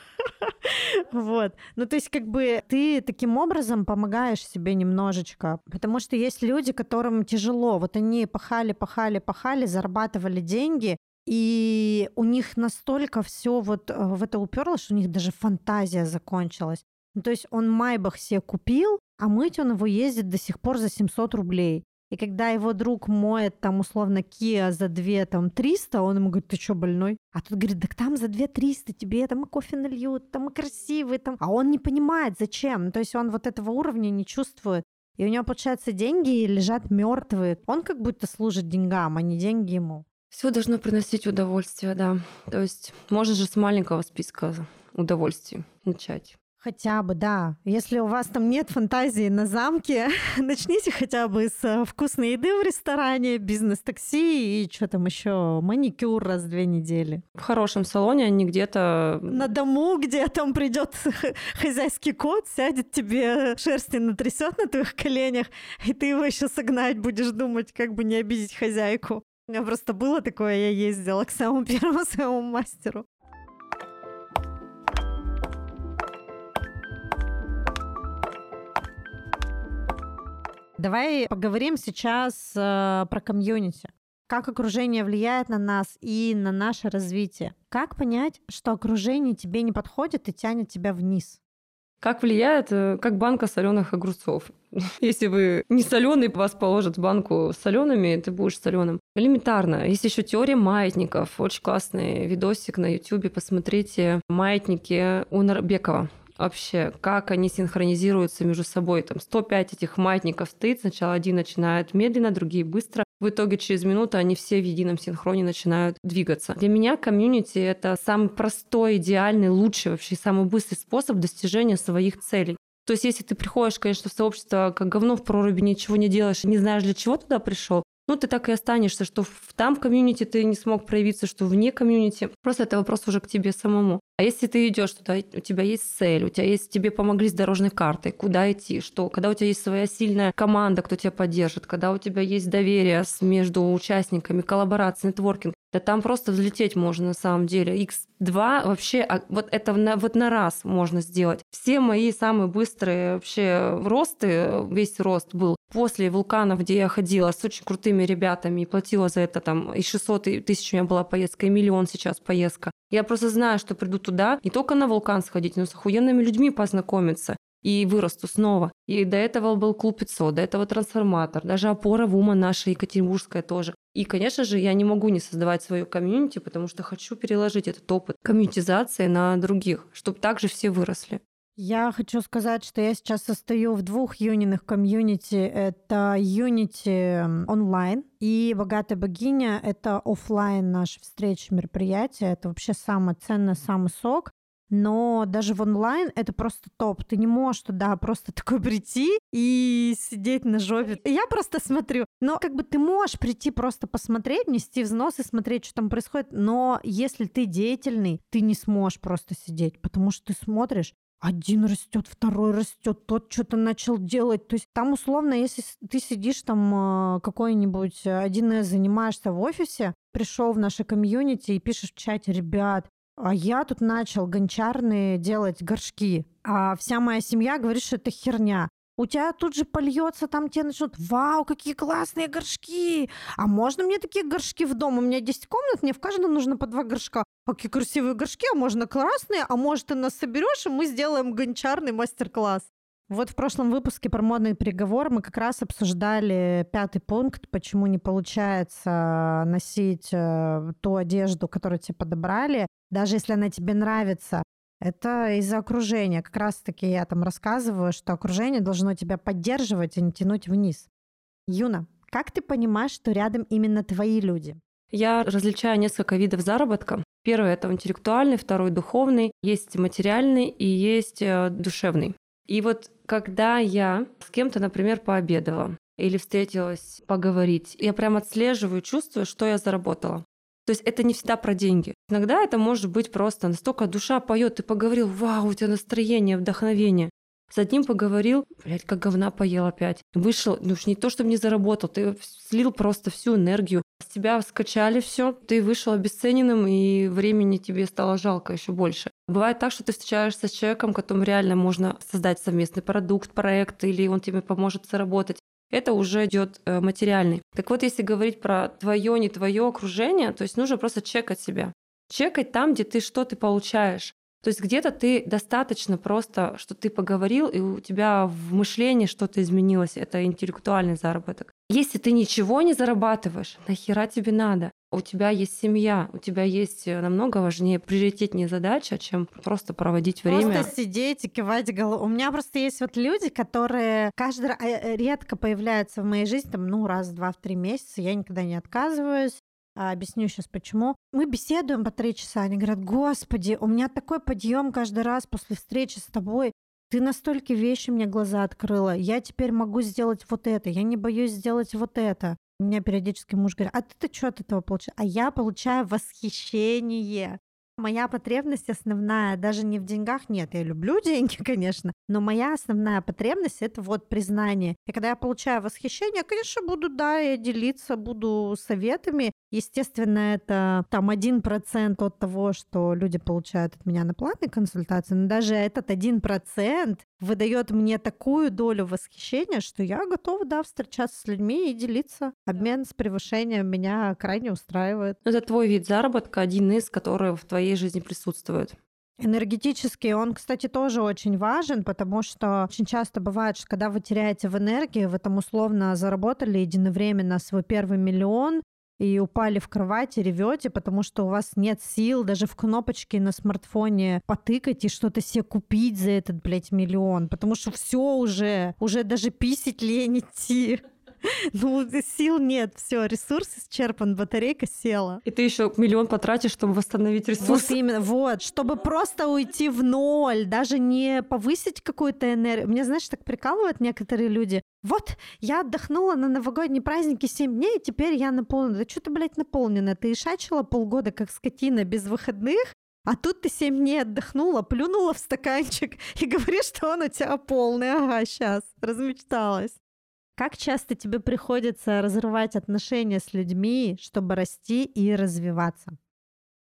Вот. Ну, то есть, как бы ты таким образом помогаешь себе немножечко. Потому что есть люди, которым тяжело. Вот они пахали, пахали, пахали, зарабатывали деньги, и у них настолько все вот э, в это уперлось, что у них даже фантазия закончилась. Ну, то есть он Майбах себе купил, а мыть он его ездит до сих пор за 700 рублей. И когда его друг моет там условно Kia за 2 там 300, он ему говорит, ты что, больной? А тут говорит, так там за 2 300 тебе там и кофе нальют, там и красивый, там. А он не понимает, зачем. То есть он вот этого уровня не чувствует. И у него, получается, деньги лежат мертвые. Он как будто служит деньгам, а не деньги ему. Все должно приносить удовольствие, да. То есть можно же с маленького списка удовольствий начать. Хотя бы, да. Если у вас там нет фантазии на замке, начните хотя бы с э, вкусной еды в ресторане, бизнес-такси и что там еще, маникюр раз в две недели. В хорошем салоне, а не где-то... На дому, где там придет хозяйский кот, сядет тебе шерсти натрясет на твоих коленях, и ты его еще согнать будешь думать, как бы не обидеть хозяйку. У меня просто было такое, я ездила к самому первому своему мастеру. Давай поговорим сейчас э, про комьюнити. Как окружение влияет на нас и на наше развитие? Как понять, что окружение тебе не подходит и тянет тебя вниз? Как влияет, э, как банка соленых огурцов. Если вы не соленый, вас положат в банку с солеными, ты будешь соленым. Элементарно. Есть еще теория маятников. Очень классный видосик на YouTube. Посмотрите маятники у Нарбекова вообще, как они синхронизируются между собой. Там 105 этих маятников стоит, сначала один начинает медленно, другие быстро. В итоге через минуту они все в едином синхроне начинают двигаться. Для меня комьюнити — это самый простой, идеальный, лучший вообще, самый быстрый способ достижения своих целей. То есть, если ты приходишь, конечно, в сообщество как говно в проруби, ничего не делаешь, не знаешь, для чего туда пришел, ну, ты так и останешься, что там в комьюнити ты не смог проявиться, что вне комьюнити. Просто это вопрос уже к тебе самому. А если ты идешь туда, у тебя есть цель, у тебя есть, тебе помогли с дорожной картой, куда идти, что, когда у тебя есть своя сильная команда, кто тебя поддержит, когда у тебя есть доверие между участниками, коллаборация, нетворкинг, да там просто взлететь можно на самом деле. X2 вообще, а, вот это на, вот на раз можно сделать. Все мои самые быстрые вообще росты, весь рост был после вулканов, где я ходила с очень крутыми ребятами и платила за это там и 600 и тысяч у меня была поездка, и миллион сейчас поездка. Я просто знаю, что приду туда не только на вулкан сходить, но с охуенными людьми познакомиться и вырасту снова. И до этого был клуб 500, до этого трансформатор, даже опора в ума наша Екатеринбургская тоже. И, конечно же, я не могу не создавать свою комьюнити, потому что хочу переложить этот опыт комьюнитизации на других, чтобы также все выросли. Я хочу сказать, что я сейчас состою в двух юниных комьюнити. Это юнити онлайн и «Богатая богиня» — это офлайн наши встречи, мероприятия. Это вообще самое ценное, самый сок. Но даже в онлайн это просто топ. Ты не можешь туда просто такой прийти и сидеть на жопе. Я просто смотрю. Но как бы ты можешь прийти просто посмотреть, нести взнос и смотреть, что там происходит. Но если ты деятельный, ты не сможешь просто сидеть, потому что ты смотришь, один растет, второй растет, тот что-то начал делать. То есть там условно, если ты сидишь там э, какой-нибудь 1С занимаешься в офисе, пришел в наше комьюнити и пишешь в чате, ребят, а я тут начал гончарные делать горшки, а вся моя семья говорит, что это херня у тебя тут же польется, там тебе начнут, вау, какие классные горшки, а можно мне такие горшки в дом? У меня 10 комнат, мне в каждом нужно по два горшка. Какие красивые горшки, а можно красные, а может ты нас соберешь, и мы сделаем гончарный мастер-класс. Вот в прошлом выпуске про модный переговор мы как раз обсуждали пятый пункт, почему не получается носить э, ту одежду, которую тебе подобрали, даже если она тебе нравится. Это из-за окружения. Как раз-таки я там рассказываю, что окружение должно тебя поддерживать, а не тянуть вниз. Юна, как ты понимаешь, что рядом именно твои люди? Я различаю несколько видов заработка. Первый – это интеллектуальный, второй – духовный, есть материальный и есть э, душевный. И вот когда я с кем-то, например, пообедала или встретилась поговорить, я прям отслеживаю, чувствую, что я заработала. То есть это не всегда про деньги. Иногда это может быть просто настолько душа поет, ты поговорил, вау, у тебя настроение, вдохновение. С одним поговорил, блядь, как говна поел опять. Вышел, ну уж не то, чтобы не заработал, ты слил просто всю энергию. С тебя скачали все, ты вышел обесцененным, и времени тебе стало жалко еще больше. Бывает так, что ты встречаешься с человеком, которым реально можно создать совместный продукт, проект, или он тебе поможет заработать это уже идет э, материальный. Так вот, если говорить про твое, не твое окружение, то есть нужно просто чекать себя. Чекать там, где ты что ты получаешь. То есть где-то ты достаточно просто, что ты поговорил, и у тебя в мышлении что-то изменилось. Это интеллектуальный заработок. Если ты ничего не зарабатываешь, нахера тебе надо? У тебя есть семья, у тебя есть э, намного важнее, приоритетнее задача, чем просто проводить время. Просто сидеть и кивать головой. У меня просто есть вот люди, которые каждый э, редко появляются в моей жизни, там, ну, раз, два, в три месяца. Я никогда не отказываюсь. А, объясню сейчас почему. Мы беседуем по три часа. Они говорят, господи, у меня такой подъем каждый раз после встречи с тобой. Ты настолько вещи мне глаза открыла. Я теперь могу сделать вот это. Я не боюсь сделать вот это. У меня периодически муж говорит, а ты-то что от этого получаешь? А я получаю восхищение. Моя потребность основная даже не в деньгах, нет, я люблю деньги, конечно, но моя основная потребность это вот признание. И когда я получаю восхищение, я, конечно, буду, да, я делиться, буду советами. Естественно, это там один процент от того, что люди получают от меня на платной консультации, но даже этот один процент выдает мне такую долю восхищения, что я готова, да, встречаться с людьми и делиться. Обмен с превышением меня крайне устраивает. Это твой вид заработка, один из, который в твоей жизни присутствует. Энергетический, он, кстати, тоже очень важен, потому что очень часто бывает, что когда вы теряете в энергии, вы там условно заработали единовременно свой первый миллион, и упали в кровати, ревете, потому что у вас нет сил даже в кнопочке на смартфоне потыкать и что-то себе купить за этот, блядь, миллион, потому что все уже, уже даже писить лень идти. Ну, сил нет, все, ресурс исчерпан, батарейка села. И ты еще миллион потратишь, чтобы восстановить ресурс. Вот именно, вот, чтобы просто уйти в ноль, даже не повысить какую-то энергию. Мне, знаешь, так прикалывают некоторые люди. Вот, я отдохнула на новогодние праздники 7 дней, и теперь я наполнена. Да что ты, блядь, наполнена? Ты шачила полгода, как скотина, без выходных, а тут ты 7 дней отдохнула, плюнула в стаканчик и говоришь, что он у тебя полный. Ага, сейчас, размечталась. Как часто тебе приходится разрывать отношения с людьми, чтобы расти и развиваться?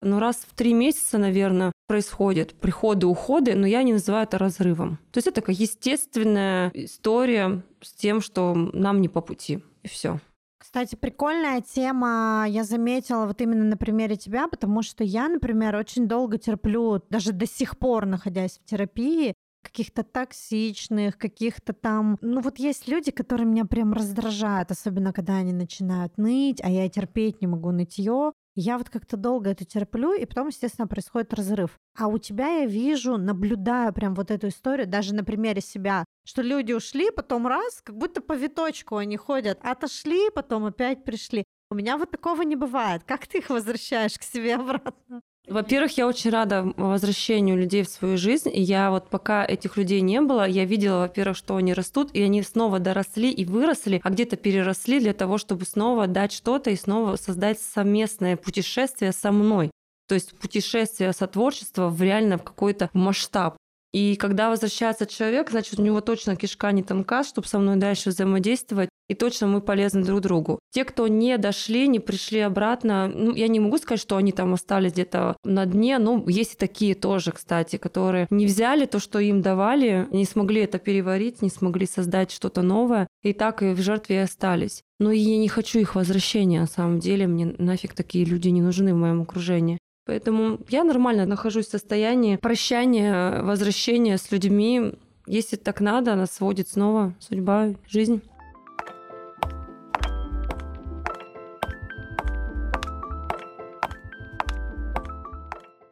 Ну, раз в три месяца, наверное, происходят приходы, уходы, но я не называю это разрывом. То есть это такая естественная история с тем, что нам не по пути, и все. Кстати, прикольная тема, я заметила вот именно на примере тебя, потому что я, например, очень долго терплю, даже до сих пор, находясь в терапии, каких-то токсичных, каких-то там... Ну вот есть люди, которые меня прям раздражают, особенно когда они начинают ныть, а я терпеть не могу нытье. Я вот как-то долго это терплю, и потом, естественно, происходит разрыв. А у тебя я вижу, наблюдаю прям вот эту историю, даже на примере себя, что люди ушли, потом раз, как будто по виточку они ходят, отошли, потом опять пришли. У меня вот такого не бывает. Как ты их возвращаешь к себе обратно? Во-первых, я очень рада возвращению людей в свою жизнь. Я вот пока этих людей не было, я видела, во-первых, что они растут, и они снова доросли и выросли, а где-то переросли для того, чтобы снова дать что-то и снова создать совместное путешествие со мной. То есть путешествие сотворчества в реально в какой-то масштаб. И когда возвращается человек, значит, у него точно кишка не тонка, чтобы со мной дальше взаимодействовать, и точно мы полезны друг другу. Те, кто не дошли, не пришли обратно, ну, я не могу сказать, что они там остались где-то на дне, но есть и такие тоже, кстати, которые не взяли то, что им давали, не смогли это переварить, не смогли создать что-то новое, и так и в жертве и остались. Но я не хочу их возвращения, на самом деле, мне нафиг такие люди не нужны в моем окружении. Поэтому я нормально нахожусь в состоянии прощания, возвращения с людьми. Если так надо, нас сводит снова судьба, жизнь.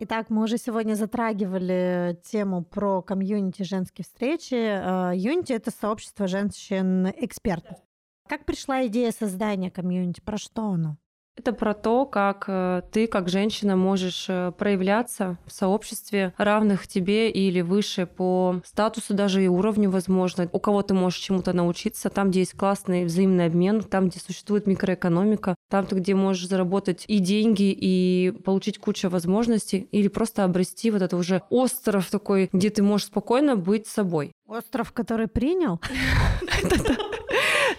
Итак, мы уже сегодня затрагивали тему про комьюнити женские встречи. Э, Юнити — это сообщество женщин-экспертов. Как пришла идея создания комьюнити? Про что оно? Это про то, как э, ты, как женщина, можешь э, проявляться в сообществе равных тебе или выше по статусу даже и уровню, возможно. У кого ты можешь чему-то научиться, там, где есть классный взаимный обмен, там, где существует микроэкономика, там, где можешь заработать и деньги, и получить кучу возможностей, или просто обрести вот это уже остров такой, где ты можешь спокойно быть собой. Остров, который принял?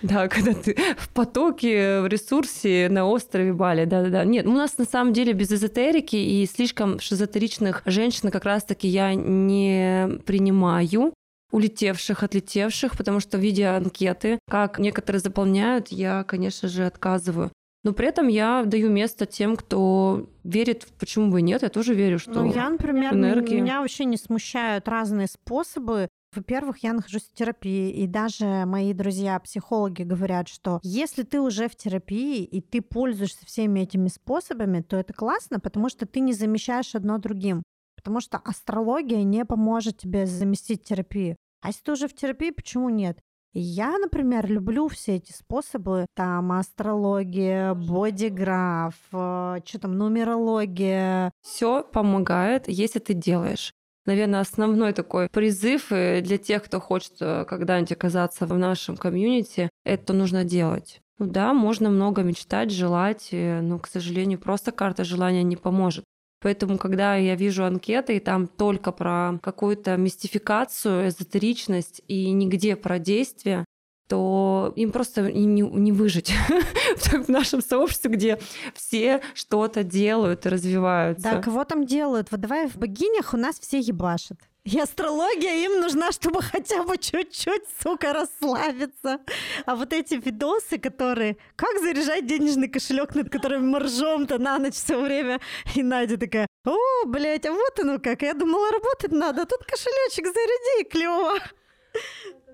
Да, когда ты в потоке, в ресурсе на острове Бали, да-да-да. Нет, у нас на самом деле без эзотерики и слишком шизотеричных женщин как раз-таки я не принимаю улетевших, отлетевших, потому что видя анкеты, как некоторые заполняют, я, конечно же, отказываю. Но при этом я даю место тем, кто верит, почему бы и нет, я тоже верю, что Ну, я, например, энергия... меня вообще не смущают разные способы во-первых, я нахожусь в терапии, и даже мои друзья-психологи говорят, что если ты уже в терапии, и ты пользуешься всеми этими способами, то это классно, потому что ты не замещаешь одно другим. Потому что астрология не поможет тебе заместить терапию. А если ты уже в терапии, почему нет? Я, например, люблю все эти способы, там астрология, бодиграф, э, что там, нумерология. Все помогает, если ты делаешь. Наверное, основной такой призыв э, для тех, кто хочет э, когда-нибудь оказаться в нашем комьюнити, это нужно делать. Ну да, можно много мечтать, желать, но, к сожалению, просто карта желания не поможет. Поэтому, когда я вижу анкеты, и там только про какую-то мистификацию, эзотеричность и нигде про действие, то им просто им не, не выжить в нашем сообществе, где все что-то делают и развиваются. Да, кого там делают? Вот давай в богинях у нас все ебашат. И астрология им нужна, чтобы хотя бы чуть-чуть, сука, расслабиться. А вот эти видосы, которые... Как заряжать денежный кошелек, над которым мы ржем-то на ночь все время. И Надя такая, о, блядь, а вот оно как. Я думала, работать надо, а тут кошелечек заряди, клево.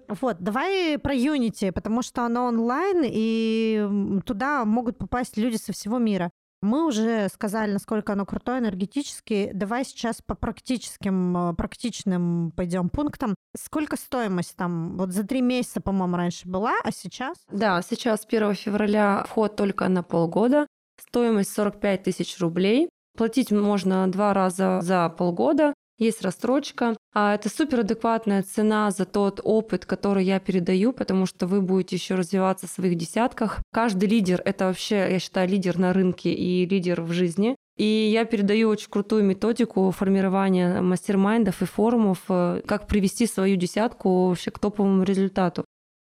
Вот, давай про Unity, потому что оно онлайн, и туда могут попасть люди со всего мира. Мы уже сказали, насколько оно крутое энергетически. Давай сейчас по практическим, э, практичным пойдем пунктам. Сколько стоимость там? Вот за три месяца, по-моему, раньше была, а сейчас? Да, сейчас 1 февраля вход только на полгода. Стоимость 45 тысяч рублей. Платить можно два раза за полгода есть рассрочка. А это супер адекватная цена за тот опыт, который я передаю, потому что вы будете еще развиваться в своих десятках. Каждый лидер — это вообще, я считаю, лидер на рынке и лидер в жизни. И я передаю очень крутую методику формирования мастер-майндов и форумов, э, как привести свою десятку вообще к топовому результату.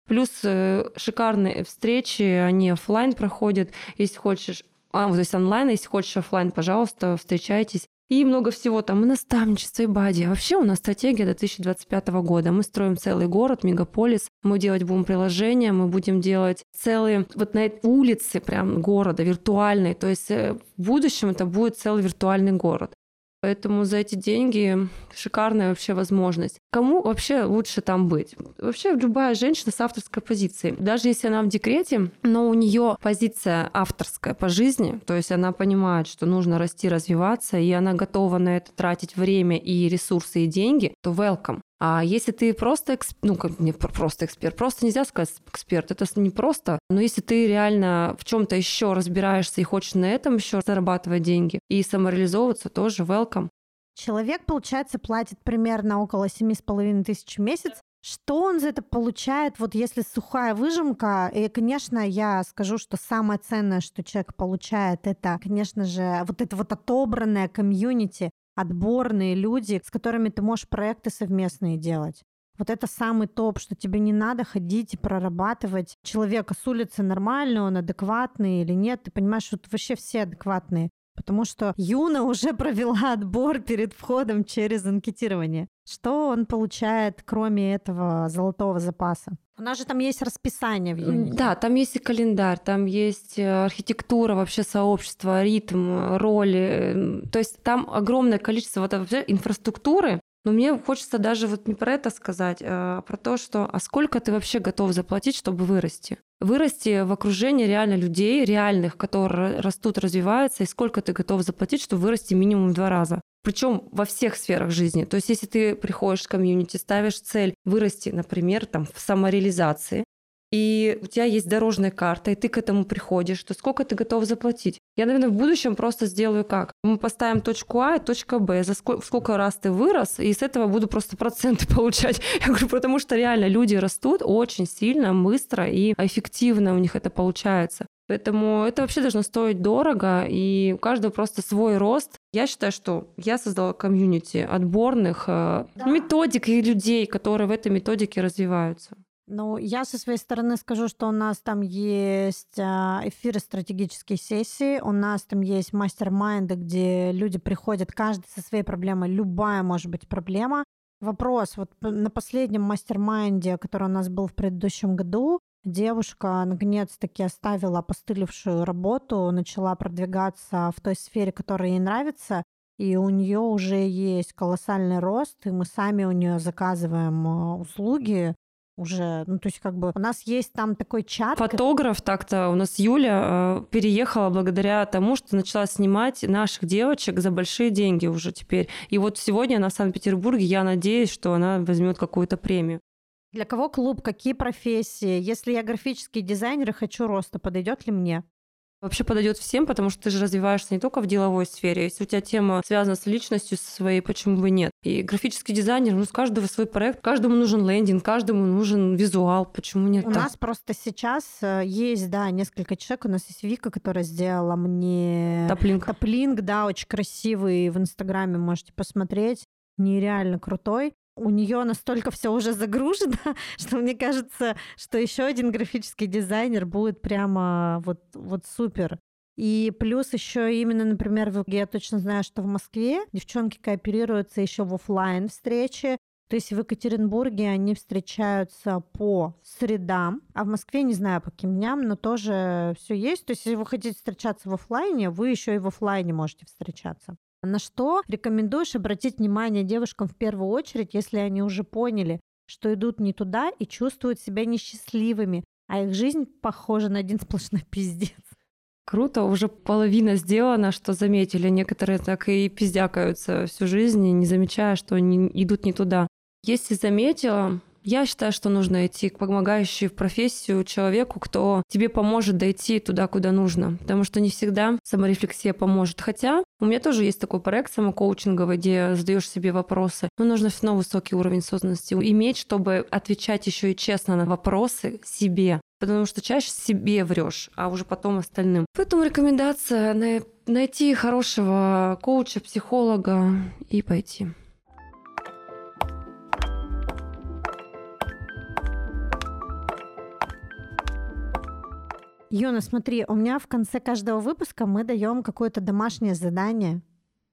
Плюс э, шикарные встречи, они офлайн проходят. Если хочешь а, вот здесь онлайн, если хочешь офлайн, пожалуйста, встречайтесь. И много всего там, и наставничество, и бади. Вообще у нас стратегия до 2025 года. Мы строим целый город, мегаполис. Мы делать будем приложения, мы будем делать целые вот на улице прям города, виртуальной. То есть э, в будущем это будет целый виртуальный город. Поэтому за эти деньги шикарная вообще возможность. Кому вообще лучше там быть? Вообще любая женщина с авторской позицией. Даже если она в декрете, но у нее позиция авторская по жизни, то есть она понимает, что нужно расти, развиваться, и она готова на это тратить время и ресурсы и деньги, то welcome. А если ты просто, эксп... ну, как не просто эксперт, просто нельзя сказать эксперт, это не просто. Но если ты реально в чем-то еще разбираешься и хочешь на этом еще зарабатывать деньги и самореализовываться, тоже welcome. Человек, получается, платит примерно около семи с половиной тысяч в месяц. Что он за это получает, вот если сухая выжимка? И, конечно, я скажу, что самое ценное, что человек получает, это, конечно же, вот это вот отобранное комьюнити, отборные люди, с которыми ты можешь проекты совместные делать. Вот это самый топ, что тебе не надо ходить и прорабатывать человека с улицы нормально, он адекватный или нет. Ты понимаешь, что вообще все адекватные. Потому что Юна уже провела отбор перед входом через анкетирование. Что он получает, кроме этого золотого запаса? У нас же там есть расписание в Unity. Да, там есть и календарь, там есть э, архитектура вообще сообщества, ритм, роли. То есть там огромное количество вот вообще инфраструктуры, но мне хочется даже вот не про это сказать, а про то, что а сколько ты вообще готов заплатить, чтобы вырасти? Вырасти в окружении реально людей, реальных, которые растут, развиваются, и сколько ты готов заплатить, чтобы вырасти минимум в два раза. Причем во всех сферах жизни. То есть, если ты приходишь в комьюнити, ставишь цель вырасти, например, там, в самореализации, и у тебя есть дорожная карта, и ты к этому приходишь, то сколько ты готов заплатить? Я, наверное, в будущем просто сделаю как? Мы поставим точку А и точку Б, за сколько, сколько раз ты вырос, и с этого буду просто проценты получать. Я говорю, потому что реально люди растут очень сильно, быстро и эффективно у них это получается. Поэтому это вообще должно стоить дорого, и у каждого просто свой рост. Я считаю, что я создала комьюнити отборных э, да. методик и людей, которые в этой методике развиваются. Ну, я со своей стороны скажу, что у нас там есть а, эфиры стратегические сессии, у нас там есть мастер-майнды, где люди приходят, каждый со своей проблемой, любая может быть проблема. Вопрос, вот на последнем мастер-майнде, который у нас был в предыдущем году, девушка наконец-таки оставила опостылевшую работу, начала продвигаться в той сфере, которая ей нравится, и у нее уже есть колоссальный рост, и мы сами у нее заказываем а, услуги, уже, ну то есть как бы у нас есть там такой чат. Фотограф так-то у нас Юля э, переехала благодаря тому, что начала снимать наших девочек за большие деньги уже теперь. И вот сегодня она в Санкт-Петербурге, я надеюсь, что она возьмет какую-то премию. Для кого клуб, какие профессии? Если я графический дизайнер и хочу роста, подойдет ли мне? Вообще подойдет всем, потому что ты же развиваешься не только в деловой сфере. Если у тебя тема связана с личностью своей, почему бы нет? И графический дизайнер, ну, с каждого свой проект, каждому нужен лендинг, каждому нужен визуал, почему нет? У нас просто сейчас э, есть, да, несколько человек. У нас есть Вика, которая сделала мне... Топлинг. Топлинг, да, очень красивый. В Инстаграме можете посмотреть. Нереально крутой у нее настолько все уже загружено, что мне кажется, что еще один графический дизайнер будет прямо вот, вот супер. И плюс еще именно, например, я точно знаю, что в Москве девчонки кооперируются еще в офлайн встречи. То есть в Екатеринбурге они встречаются по средам, а в Москве не знаю по каким дням, но тоже все есть. То есть если вы хотите встречаться в офлайне, вы еще и в офлайне можете встречаться. На что рекомендуешь обратить внимание девушкам в первую очередь, если они уже поняли, что идут не туда и чувствуют себя несчастливыми, а их жизнь похожа на один сплошной пиздец. Круто, уже половина сделана, что заметили. Некоторые так и пиздякаются всю жизнь, не замечая, что они идут не туда. Если заметила, я считаю, что нужно идти к помогающей в профессию человеку, кто тебе поможет дойти туда, куда нужно. Потому что не всегда саморефлексия поможет. Хотя у меня тоже есть такой проект самокоучинговый, где задаешь себе вопросы. Но нужно все равно высокий уровень осознанности иметь, чтобы отвечать еще и честно на вопросы себе. Потому что чаще себе врешь, а уже потом остальным. Поэтому рекомендация найти хорошего коуча, психолога и пойти. Юна, смотри, у меня в конце каждого выпуска мы даем какое-то домашнее задание,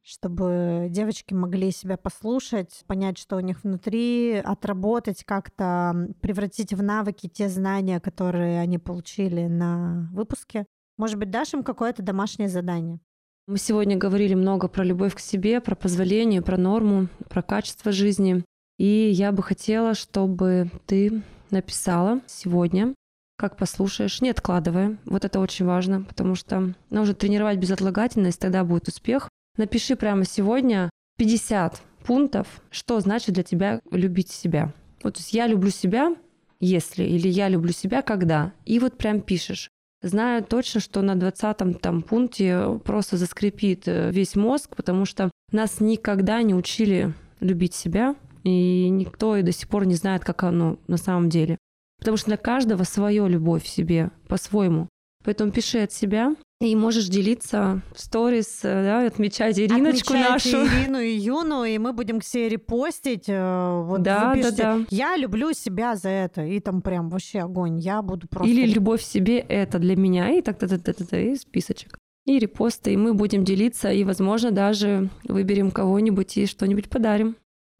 чтобы девочки могли себя послушать, понять, что у них внутри, отработать как-то, превратить в навыки те знания, которые они получили на выпуске. Может быть, дашь им какое-то домашнее задание? Мы сегодня говорили много про любовь к себе, про позволение, про норму, про качество жизни. И я бы хотела, чтобы ты написала сегодня как послушаешь, не откладывая. Вот это очень важно, потому что нужно тренировать безотлагательность, тогда будет успех. Напиши прямо сегодня 50 пунктов, что значит для тебя любить себя. Вот то есть я люблю себя, если, или я люблю себя, когда. И вот прям пишешь. Знаю точно, что на 20 там пункте просто заскрипит э, весь мозг, потому что нас никогда не учили любить себя, и никто и до сих пор не знает, как оно на самом деле. Потому что для каждого свое любовь в себе по-своему. Поэтому пиши от себя, и можешь делиться в сторис, э, да, отмечать Ириночку Отмечайте нашу. Ирину и Юну, и мы будем все репостить. э, Вот Да, да, да. Я люблю себя за это. И там прям вообще огонь. Я буду просто... Или любовь в себе это для меня, и так так так так и списочек. И репосты, и мы будем делиться, и, возможно, даже выберем кого-нибудь и что-нибудь подарим.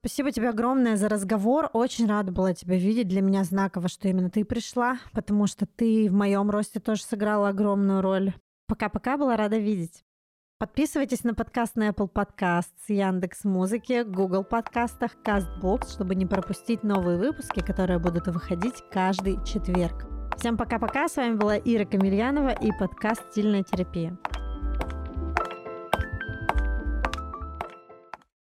Спасибо тебе огромное за разговор. Очень рада была тебя видеть. Для меня знаково, что именно ты пришла, потому что ты в моем росте тоже сыграла огромную роль. Пока-пока, была рада видеть. Подписывайтесь на подкаст на Apple Podcast, Яндекс Музыки, Google подкастах, CastBox, чтобы не пропустить новые выпуски, которые будут выходить каждый четверг. Всем пока-пока. С вами была Ира Камильянова и подкаст «Стильная терапия».